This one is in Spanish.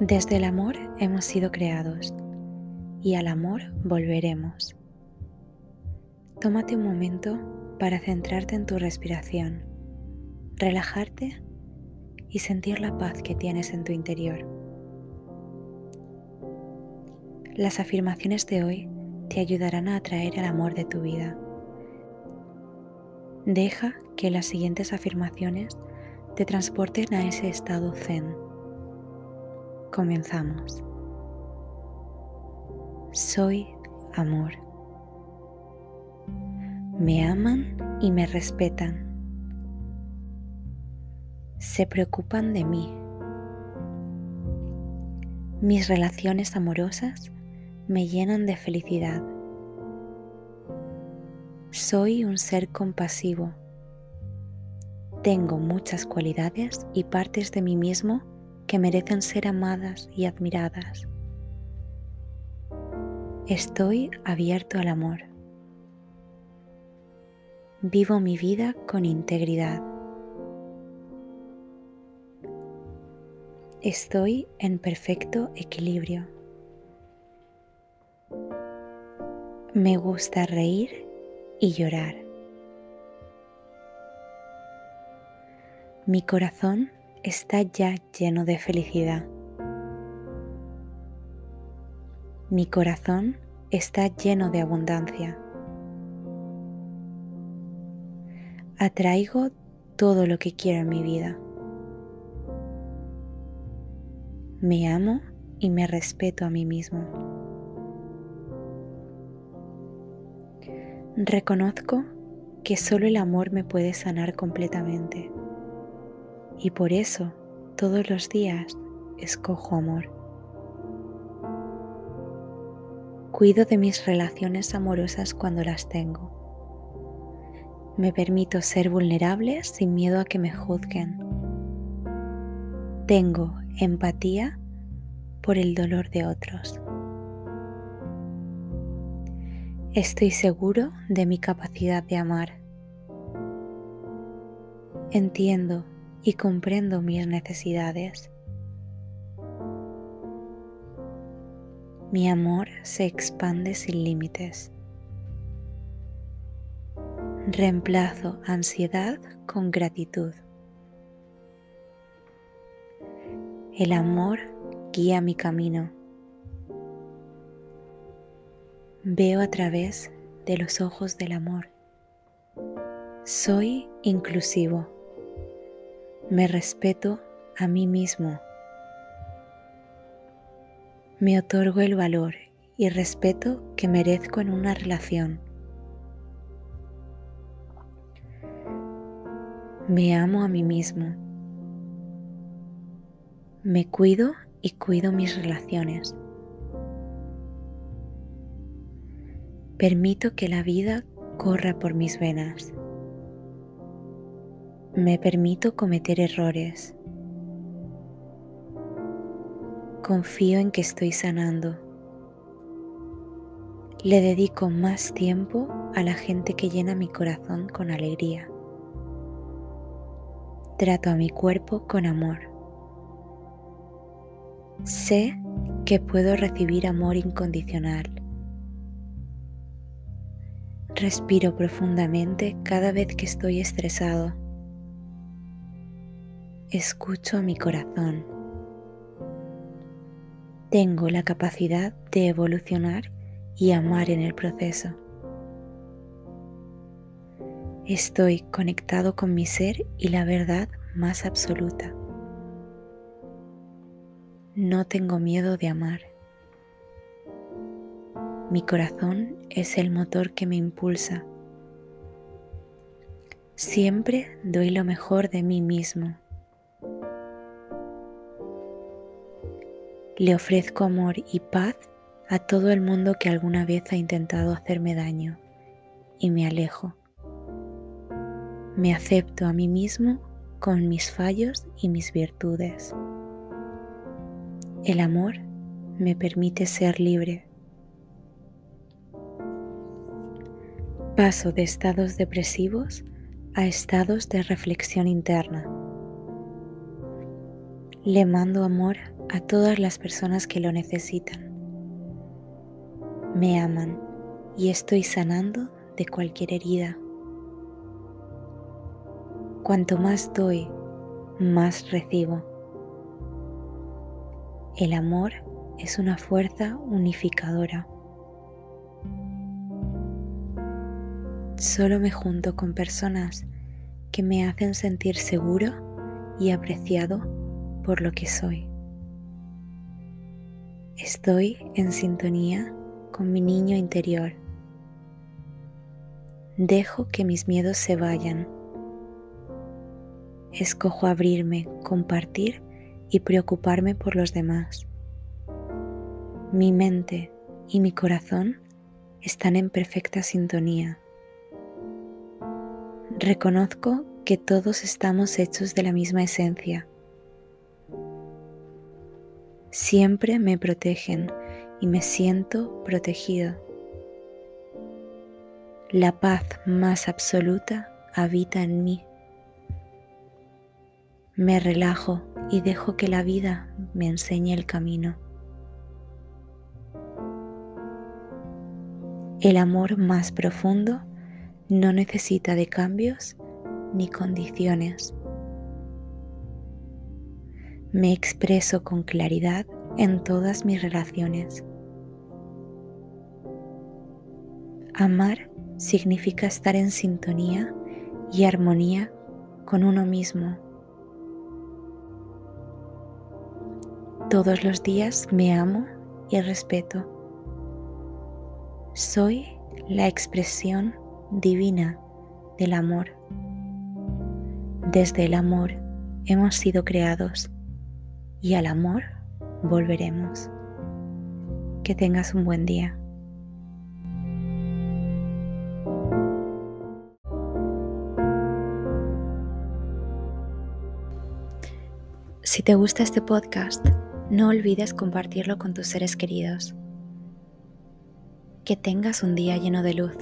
Desde el amor hemos sido creados y al amor volveremos. Tómate un momento para centrarte en tu respiración, relajarte y sentir la paz que tienes en tu interior. Las afirmaciones de hoy te ayudarán a atraer el amor de tu vida. Deja que las siguientes afirmaciones te transporten a ese estado zen. Comenzamos. Soy amor. Me aman y me respetan. Se preocupan de mí. Mis relaciones amorosas me llenan de felicidad. Soy un ser compasivo. Tengo muchas cualidades y partes de mí mismo que merecen ser amadas y admiradas. Estoy abierto al amor. Vivo mi vida con integridad. Estoy en perfecto equilibrio. Me gusta reír y llorar. Mi corazón está ya lleno de felicidad. Mi corazón está lleno de abundancia. Atraigo todo lo que quiero en mi vida. Me amo y me respeto a mí mismo. Reconozco que solo el amor me puede sanar completamente y por eso todos los días escojo amor. Cuido de mis relaciones amorosas cuando las tengo. Me permito ser vulnerable sin miedo a que me juzguen. Tengo empatía por el dolor de otros. Estoy seguro de mi capacidad de amar. Entiendo y comprendo mis necesidades. Mi amor se expande sin límites. Reemplazo ansiedad con gratitud. El amor guía mi camino. Veo a través de los ojos del amor. Soy inclusivo. Me respeto a mí mismo. Me otorgo el valor y respeto que merezco en una relación. Me amo a mí mismo. Me cuido y cuido mis relaciones. Permito que la vida corra por mis venas. Me permito cometer errores. Confío en que estoy sanando. Le dedico más tiempo a la gente que llena mi corazón con alegría. Trato a mi cuerpo con amor. Sé que puedo recibir amor incondicional Respiro profundamente cada vez que estoy estresado. Escucho a mi corazón. Tengo la capacidad de evolucionar y amar en el proceso. Estoy conectado con mi ser y la verdad más absoluta. No tengo miedo de amar. Mi corazón es el motor que me impulsa. Siempre doy lo mejor de mí mismo. Le ofrezco amor y paz a todo el mundo que alguna vez ha intentado hacerme daño y me alejo. Me acepto a mí mismo con mis fallos y mis virtudes. El amor me permite ser libre Paso de estados depresivos a estados de reflexión interna. Le mando amor a todas las personas que lo necesitan. Me aman y estoy sanando de cualquier herida. Cuanto más doy, más recibo. El amor es una fuerza unificadora. Solo me junto con personas que me hacen sentir seguro y apreciado por lo que soy. Estoy en sintonía con mi niño interior. Dejo que mis miedos se vayan. Escojo abrirme, compartir y preocuparme por los demás. Mi mente y mi corazón están en perfecta sintonía. Reconozco que todos estamos hechos de la misma esencia. Siempre me protegen y me siento protegido. La paz más absoluta habita en mí. Me relajo y dejo que la vida me enseñe el camino. El amor más profundo no necesita de cambios ni condiciones. Me expreso con claridad en todas mis relaciones. Amar significa estar en sintonía y armonía con uno mismo. Todos los días me amo y respeto. Soy la expresión divina del amor. Desde el amor hemos sido creados y al amor volveremos. Que tengas un buen día. Si te gusta este podcast, no olvides compartirlo con tus seres queridos. Que tengas un día lleno de luz.